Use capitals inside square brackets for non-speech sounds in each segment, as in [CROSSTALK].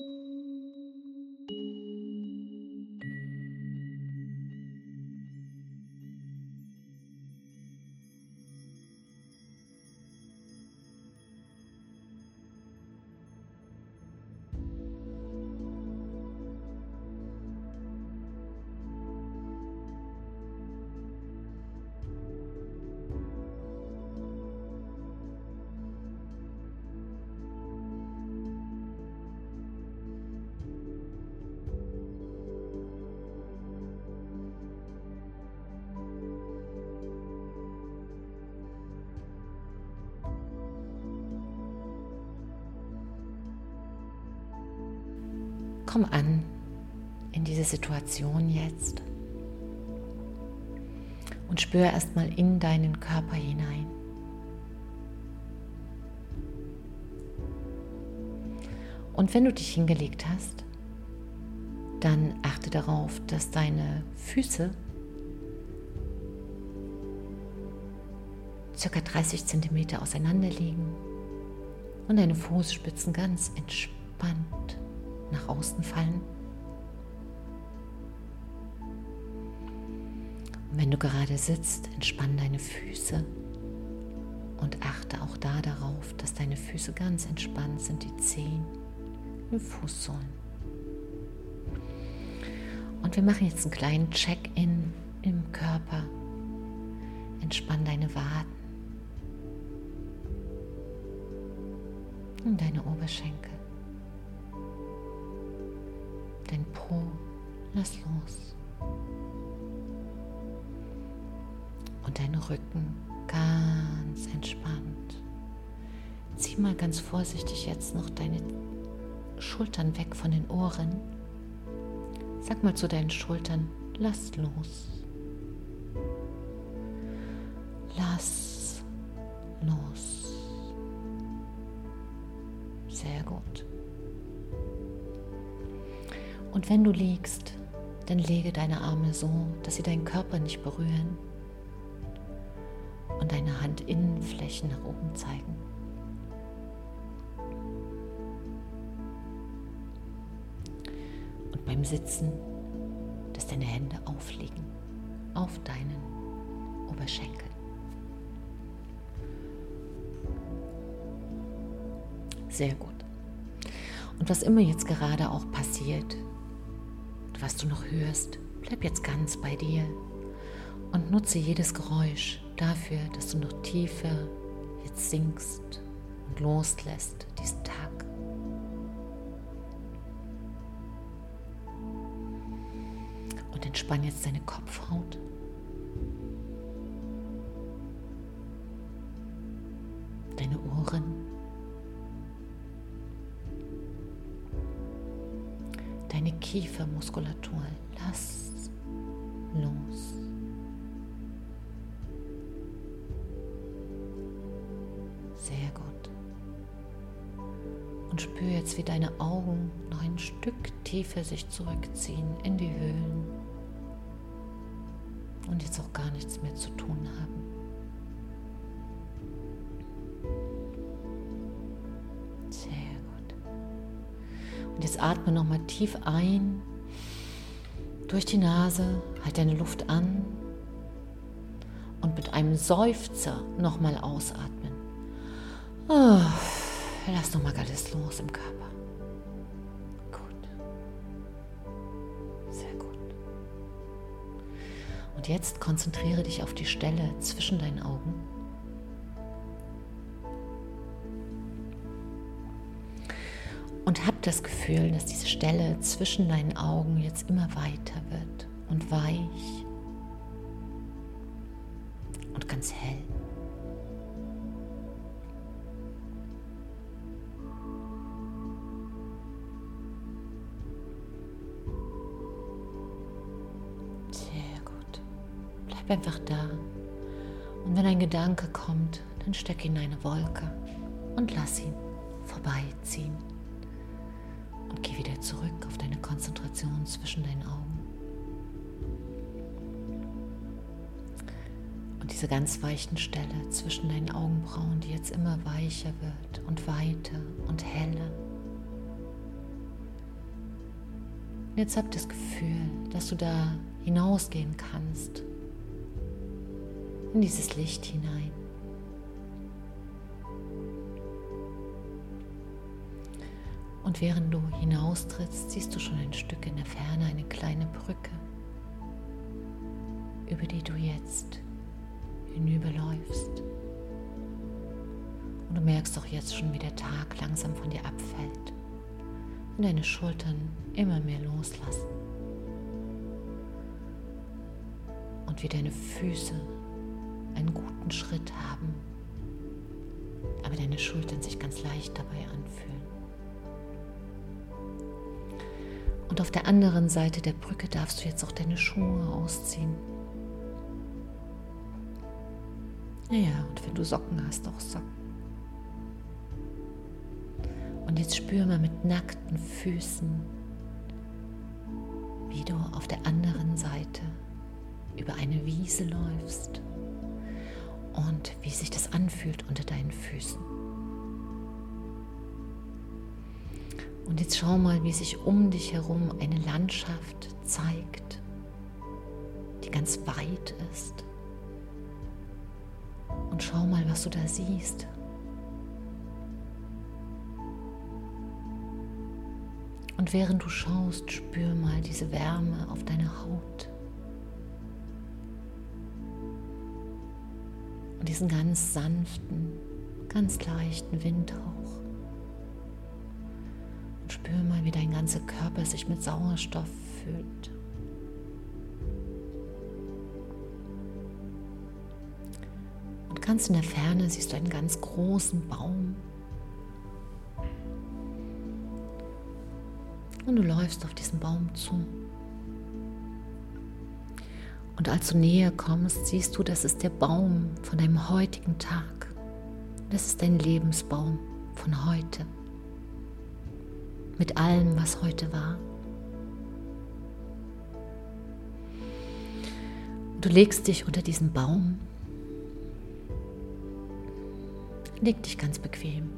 you Komm an in diese Situation jetzt und spür erstmal in deinen Körper hinein. Und wenn du dich hingelegt hast, dann achte darauf, dass deine Füße circa 30 cm auseinander liegen und deine Fußspitzen ganz entspannt nach außen fallen. Und wenn du gerade sitzt, entspann deine Füße und achte auch da darauf, dass deine Füße ganz entspannt sind, die Zehen und Fußsohlen. Und wir machen jetzt einen kleinen Check-in im Körper. Entspann deine Waden und deine Oberschenkel. Lass los. Und dein Rücken ganz entspannt. Zieh mal ganz vorsichtig jetzt noch deine Schultern weg von den Ohren. Sag mal zu deinen Schultern, lass los. Lass los. Sehr gut. Und wenn du liegst, dann lege deine Arme so, dass sie deinen Körper nicht berühren und deine Handinnenflächen nach oben zeigen. Und beim Sitzen, dass deine Hände aufliegen auf deinen Oberschenkel. Sehr gut. Und was immer jetzt gerade auch passiert, was du noch hörst, bleib jetzt ganz bei dir und nutze jedes Geräusch dafür, dass du noch tiefer jetzt sinkst und loslässt diesen Tag. Und entspann jetzt deine Kopfhaut. Deine Ohren. Deine Kiefermuskulatur. Lass los. Sehr gut. Und spür jetzt, wie deine Augen noch ein Stück tiefer sich zurückziehen in die Höhlen und jetzt auch gar nichts mehr zu tun haben. Jetzt atme nochmal tief ein durch die Nase, halt deine Luft an und mit einem Seufzer nochmal ausatmen. Oh, lass nochmal alles los im Körper. Gut. Sehr gut. Und jetzt konzentriere dich auf die Stelle zwischen deinen Augen. Und hab das Gefühl, dass diese Stelle zwischen deinen Augen jetzt immer weiter wird und weich und ganz hell. Sehr gut. Bleib einfach da. Und wenn ein Gedanke kommt, dann steck ihn in eine Wolke und lass ihn vorbeiziehen zurück auf deine Konzentration zwischen deinen Augen. Und diese ganz weichen Stelle zwischen deinen Augenbrauen, die jetzt immer weicher wird und weiter und heller. Und jetzt hab das Gefühl, dass du da hinausgehen kannst. In dieses Licht hinein. Und während du hinaustrittst, siehst du schon ein Stück in der Ferne eine kleine Brücke, über die du jetzt hinüberläufst. Und du merkst auch jetzt schon, wie der Tag langsam von dir abfällt und deine Schultern immer mehr loslassen. Und wie deine Füße einen guten Schritt haben, aber deine Schultern sich ganz leicht dabei anfühlen. Und auf der anderen Seite der Brücke darfst du jetzt auch deine Schuhe ausziehen. Ja, und wenn du Socken hast, auch Socken. Und jetzt spür mal mit nackten Füßen, wie du auf der anderen Seite über eine Wiese läufst und wie sich das anfühlt unter deinen Füßen. Und jetzt schau mal, wie sich um dich herum eine Landschaft zeigt, die ganz weit ist. Und schau mal, was du da siehst. Und während du schaust, spür mal diese Wärme auf deiner Haut. Und diesen ganz sanften, ganz leichten Windhauch. Wie dein ganzer Körper sich mit Sauerstoff füllt. Und ganz in der Ferne siehst du einen ganz großen Baum und du läufst auf diesen Baum zu. Und als du näher kommst, siehst du, das ist der Baum von deinem heutigen Tag. Das ist dein Lebensbaum von heute. Mit allem, was heute war. Du legst dich unter diesen Baum. Leg dich ganz bequem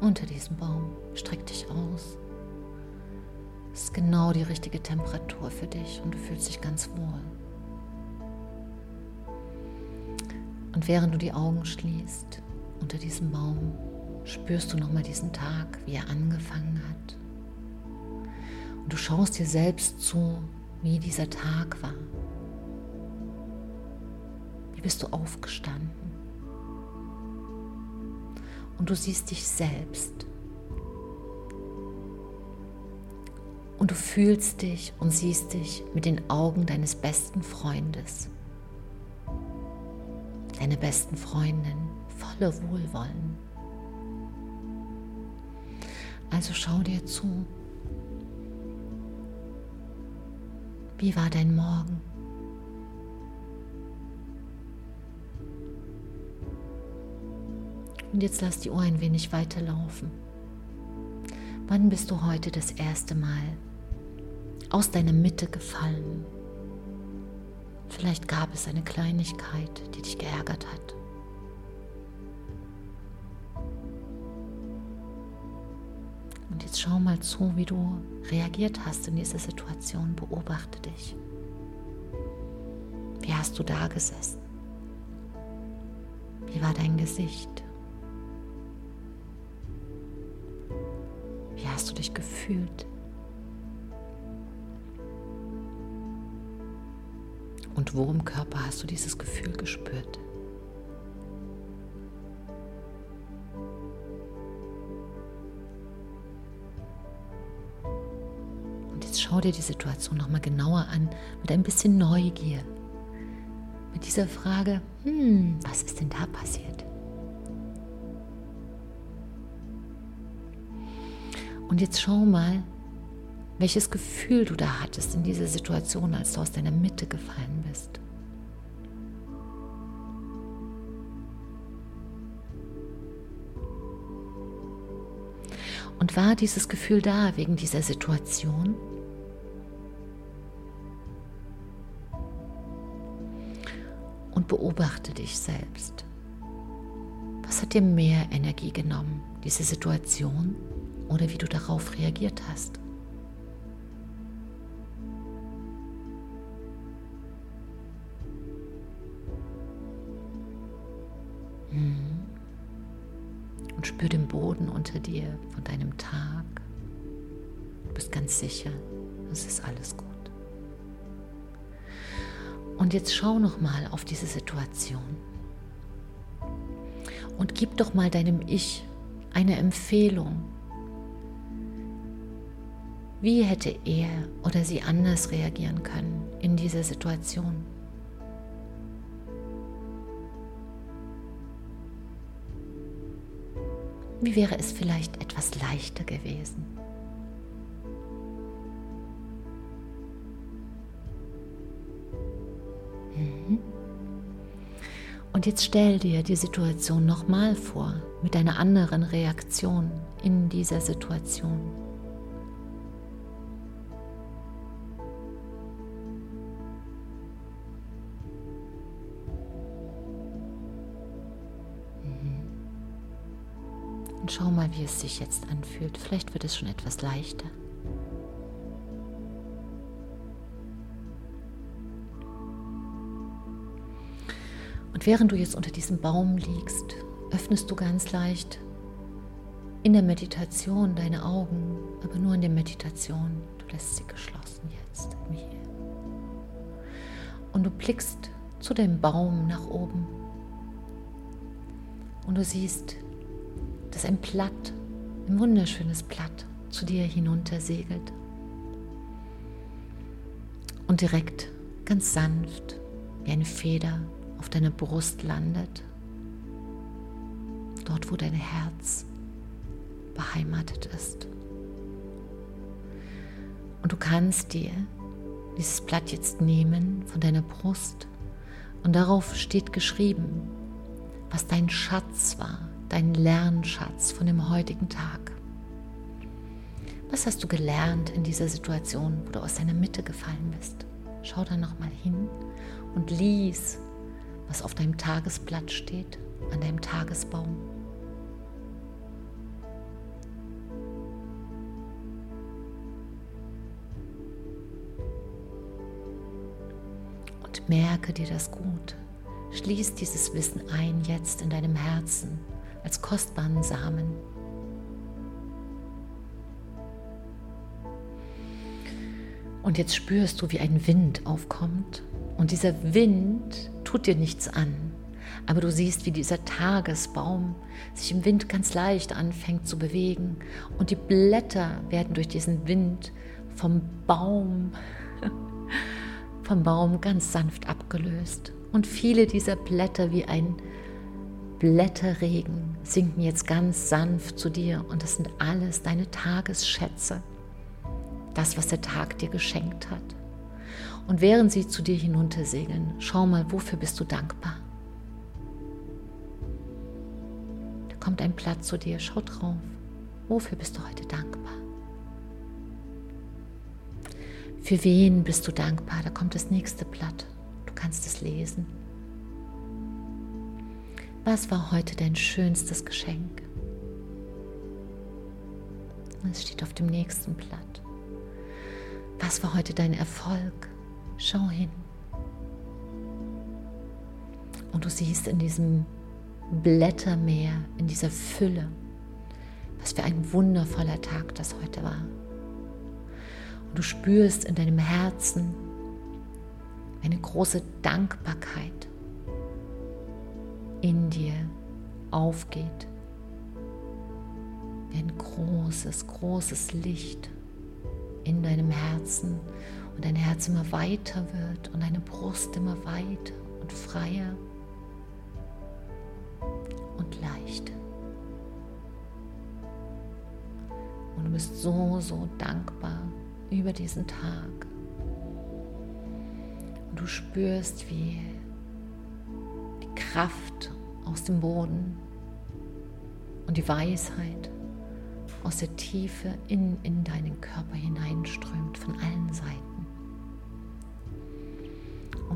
unter diesem Baum. Streck dich aus. Es ist genau die richtige Temperatur für dich und du fühlst dich ganz wohl. Und während du die Augen schließt unter diesem Baum, spürst du nochmal diesen Tag, wie er angefangen hat. Und du schaust dir selbst zu, wie dieser Tag war. Wie bist du aufgestanden? Und du siehst dich selbst und du fühlst dich und siehst dich mit den Augen deines besten Freundes, deine besten Freundin voller Wohlwollen. Also schau dir zu. Wie war dein Morgen? Und jetzt lass die Uhr ein wenig weiterlaufen. Wann bist du heute das erste Mal aus deiner Mitte gefallen. Vielleicht gab es eine Kleinigkeit, die dich geärgert hat. Und jetzt schau mal zu, wie du reagiert hast in dieser Situation. Beobachte dich. Wie hast du da gesessen? Wie war dein Gesicht? Wie hast du dich gefühlt? Und wo im Körper hast du dieses Gefühl gespürt? Schau dir die Situation nochmal genauer an mit ein bisschen Neugier. Mit dieser Frage, hm, was ist denn da passiert? Und jetzt schau mal, welches Gefühl du da hattest in dieser Situation, als du aus deiner Mitte gefallen bist. Und war dieses Gefühl da wegen dieser Situation? und beobachte dich selbst. Was hat dir mehr Energie genommen, diese Situation oder wie du darauf reagiert hast? Mhm. Und spür den Boden unter dir von deinem Tag. Du bist ganz sicher, es ist alles gut. Und jetzt schau noch mal auf diese Situation und gib doch mal deinem Ich eine Empfehlung. Wie hätte er oder sie anders reagieren können in dieser Situation? Wie wäre es vielleicht etwas leichter gewesen? Jetzt stell dir die Situation nochmal vor mit einer anderen Reaktion in dieser Situation. Und schau mal, wie es sich jetzt anfühlt. Vielleicht wird es schon etwas leichter. Und während du jetzt unter diesem Baum liegst, öffnest du ganz leicht in der Meditation deine Augen, aber nur in der Meditation. Du lässt sie geschlossen jetzt, hier. Und du blickst zu dem Baum nach oben. Und du siehst dass ein Blatt, ein wunderschönes Blatt, zu dir hinunter segelt. Und direkt, ganz sanft, wie eine Feder auf deiner Brust landet. Dort, wo dein Herz beheimatet ist. Und du kannst dir dieses Blatt jetzt nehmen von deiner Brust und darauf steht geschrieben, was dein Schatz war, deinen Lernschatz von dem heutigen Tag? Was hast du gelernt in dieser Situation, wo du aus deiner Mitte gefallen bist? Schau da nochmal hin und lies, was auf deinem Tagesblatt steht, an deinem Tagesbaum. Und merke dir das gut. Schließ dieses Wissen ein jetzt in deinem Herzen als kostbaren Samen. Und jetzt spürst du, wie ein Wind aufkommt. Und dieser Wind tut dir nichts an. Aber du siehst, wie dieser Tagesbaum sich im Wind ganz leicht anfängt zu bewegen. Und die Blätter werden durch diesen Wind vom Baum, [LAUGHS] vom Baum ganz sanft abgelöst. Und viele dieser Blätter wie ein Blätterregen sinken jetzt ganz sanft zu dir und das sind alles deine Tagesschätze, das, was der Tag dir geschenkt hat. Und während sie zu dir hinuntersegeln, schau mal, wofür bist du dankbar? Da kommt ein Blatt zu dir, schau drauf. Wofür bist du heute dankbar? Für wen bist du dankbar? Da kommt das nächste Blatt. Du kannst es lesen. Was war heute dein schönstes Geschenk? Es steht auf dem nächsten Blatt. Was war heute dein Erfolg? Schau hin. Und du siehst in diesem Blättermeer, in dieser Fülle, was für ein wundervoller Tag das heute war. Und du spürst in deinem Herzen eine große Dankbarkeit in dir aufgeht. Wie ein großes, großes Licht in deinem Herzen und dein Herz immer weiter wird und deine Brust immer weiter und freier und leicht. Und du bist so, so dankbar über diesen Tag. Und du spürst, wie Kraft aus dem Boden und die Weisheit aus der Tiefe in, in deinen Körper hineinströmt von allen Seiten.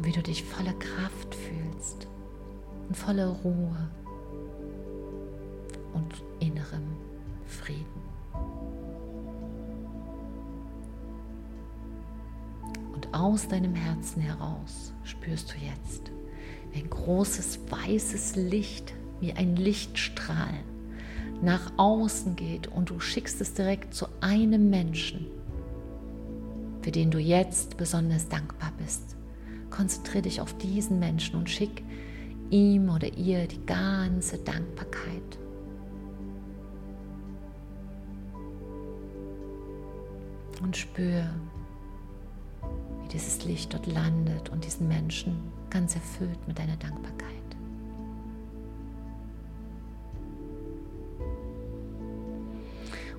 Und wie du dich voller Kraft fühlst und voller Ruhe und innerem Frieden. Und aus deinem Herzen heraus spürst du jetzt, ein großes weißes Licht, wie ein Lichtstrahl, nach außen geht und du schickst es direkt zu einem Menschen, für den du jetzt besonders dankbar bist. Konzentriere dich auf diesen Menschen und schick ihm oder ihr die ganze Dankbarkeit. Und spür, wie dieses Licht dort landet und diesen Menschen ganz erfüllt mit deiner Dankbarkeit.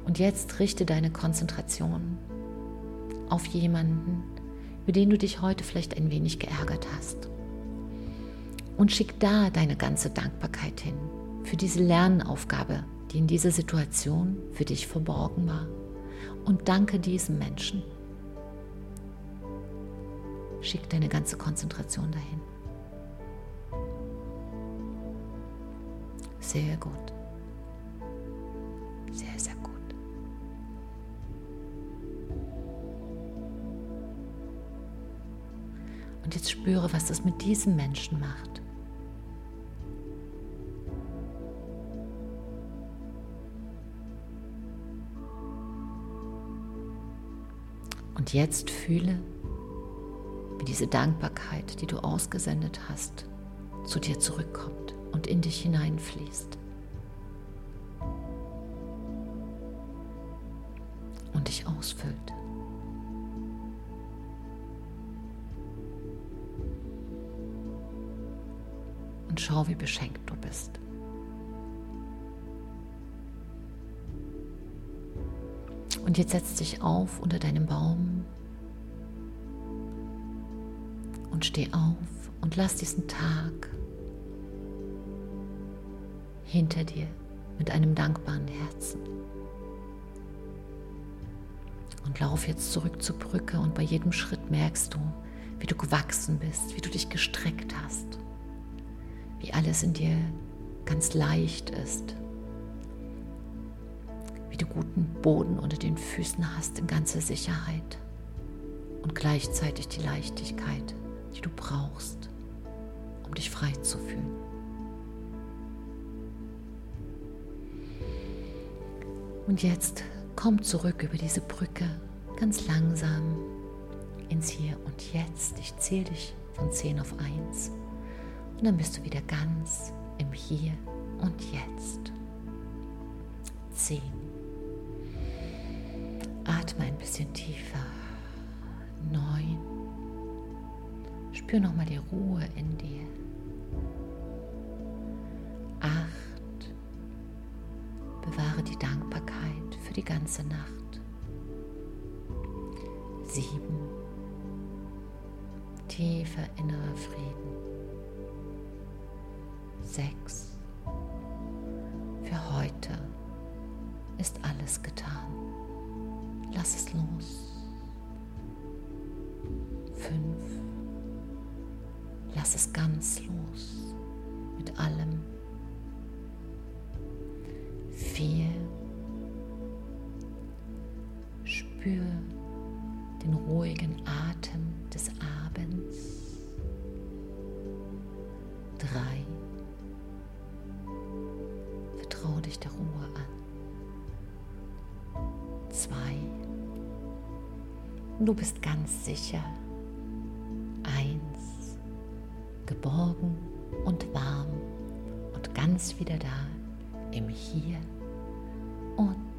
Und jetzt richte deine Konzentration auf jemanden, über den du dich heute vielleicht ein wenig geärgert hast. Und schick da deine ganze Dankbarkeit hin für diese Lernaufgabe, die in dieser Situation für dich verborgen war. Und danke diesem Menschen. Schick deine ganze Konzentration dahin. Sehr gut. Sehr, sehr gut. Und jetzt spüre, was das mit diesem Menschen macht. Und jetzt fühle, wie diese Dankbarkeit, die du ausgesendet hast, zu dir zurückkommt und in dich hineinfließt. Schau, wie beschenkt du bist. Und jetzt setz dich auf unter deinem Baum und steh auf und lass diesen Tag hinter dir mit einem dankbaren Herzen. Und lauf jetzt zurück zur Brücke und bei jedem Schritt merkst du, wie du gewachsen bist, wie du dich gestreckt hast, wie alles in dir ganz leicht ist, wie du guten Boden unter den Füßen hast in ganzer Sicherheit und gleichzeitig die Leichtigkeit, die du brauchst, um dich frei zu fühlen. Und jetzt komm zurück über diese Brücke ganz langsam ins Hier und Jetzt. Ich zähle dich von 10 auf 1 und dann bist du wieder ganz im Hier und Jetzt. 10. Atme ein bisschen tiefer. 9. Spür nochmal die Ruhe in dir. Acht. Bewahre die Dankbarkeit für die ganze Nacht. Sieben. Tiefer innerer Frieden. Sechs. Für heute ist alles getan. Lass es los. Fünf. Lass es ganz los mit allem. Vier. Spür den ruhigen Atem Dich der Ruhe an. Zwei. Du bist ganz sicher geborgen und warm und ganz wieder da im Hier und